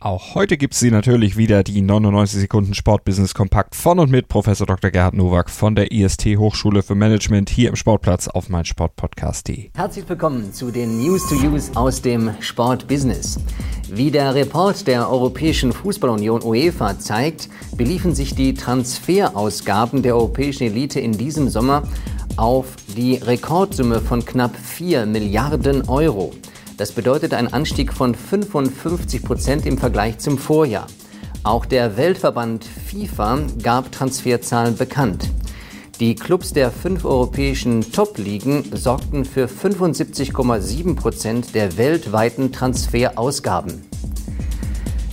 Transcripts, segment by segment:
Auch heute gibt es sie natürlich wieder, die 99 Sekunden Sportbusiness Kompakt von und mit Professor Dr. Gerhard Nowak von der IST Hochschule für Management hier im Sportplatz auf meinsportpodcast.de. Herzlich willkommen zu den News to Use aus dem Sportbusiness. Wie der Report der Europäischen Fußballunion UEFA zeigt, beliefen sich die Transferausgaben der europäischen Elite in diesem Sommer auf die Rekordsumme von knapp 4 Milliarden Euro. Das bedeutet einen Anstieg von 55 Prozent im Vergleich zum Vorjahr. Auch der Weltverband FIFA gab Transferzahlen bekannt. Die Clubs der fünf europäischen Top-Ligen sorgten für 75,7 Prozent der weltweiten Transferausgaben.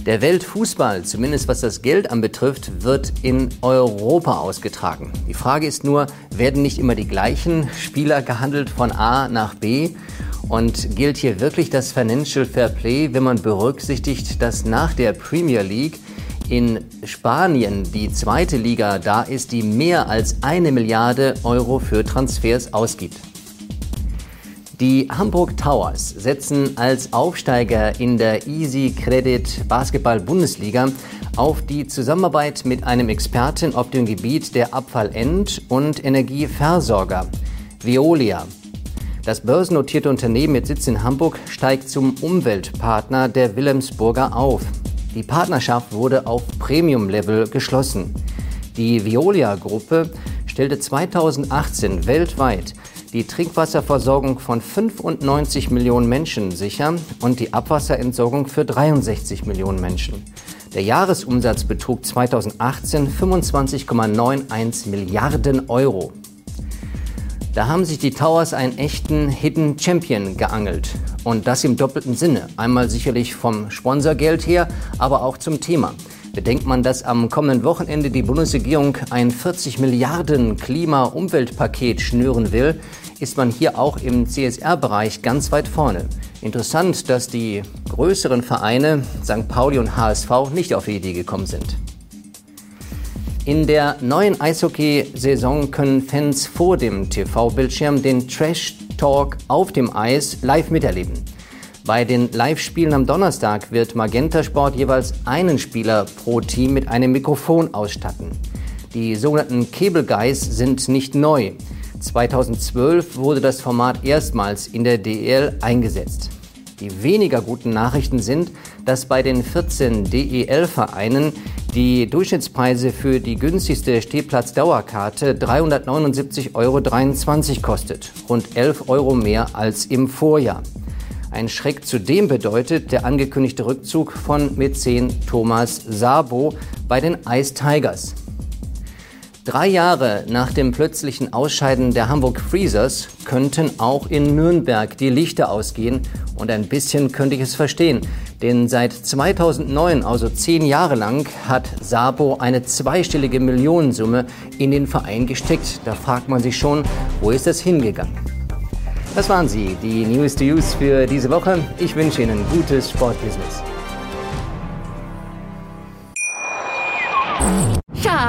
Der Weltfußball, zumindest was das Geld anbetrifft, wird in Europa ausgetragen. Die Frage ist nur, werden nicht immer die gleichen Spieler gehandelt von A nach B? Und gilt hier wirklich das Financial Fair Play, wenn man berücksichtigt, dass nach der Premier League in Spanien die zweite Liga da ist, die mehr als eine Milliarde Euro für Transfers ausgibt? Die Hamburg Towers setzen als Aufsteiger in der Easy Credit Basketball Bundesliga auf die Zusammenarbeit mit einem Experten auf dem Gebiet der Abfallend- und Energieversorger, Veolia. Das börsennotierte Unternehmen mit Sitz in Hamburg steigt zum Umweltpartner der Wilhelmsburger auf. Die Partnerschaft wurde auf Premium-Level geschlossen. Die Veolia-Gruppe stellte 2018 weltweit die Trinkwasserversorgung von 95 Millionen Menschen sicher und die Abwasserentsorgung für 63 Millionen Menschen. Der Jahresumsatz betrug 2018 25,91 Milliarden Euro. Da haben sich die Towers einen echten Hidden Champion geangelt. Und das im doppelten Sinne. Einmal sicherlich vom Sponsorgeld her, aber auch zum Thema. Bedenkt man, dass am kommenden Wochenende die Bundesregierung ein 40 Milliarden Klima-Umweltpaket schnüren will, ist man hier auch im CSR-Bereich ganz weit vorne. Interessant, dass die größeren Vereine St. Pauli und HSV nicht auf die Idee gekommen sind. In der neuen Eishockey-Saison können Fans vor dem TV-Bildschirm den Trash-Talk auf dem Eis live miterleben. Bei den Live-Spielen am Donnerstag wird Magenta Sport jeweils einen Spieler pro Team mit einem Mikrofon ausstatten. Die sogenannten Cable Guys sind nicht neu. 2012 wurde das Format erstmals in der DEL eingesetzt. Die weniger guten Nachrichten sind, dass bei den 14 DEL-Vereinen die Durchschnittspreise für die günstigste Stehplatzdauerkarte 379,23 Euro kostet, rund 11 Euro mehr als im Vorjahr. Ein Schreck zudem bedeutet der angekündigte Rückzug von Mäzen Thomas Sabo bei den Ice Tigers. Drei Jahre nach dem plötzlichen Ausscheiden der Hamburg Freezers könnten auch in Nürnberg die Lichter ausgehen und ein bisschen könnte ich es verstehen. Denn seit 2009, also zehn Jahre lang, hat Sabo eine zweistellige Millionensumme in den Verein gesteckt. Da fragt man sich schon, wo ist das hingegangen? Das waren sie, die News to Use für diese Woche. Ich wünsche Ihnen gutes Sportbusiness.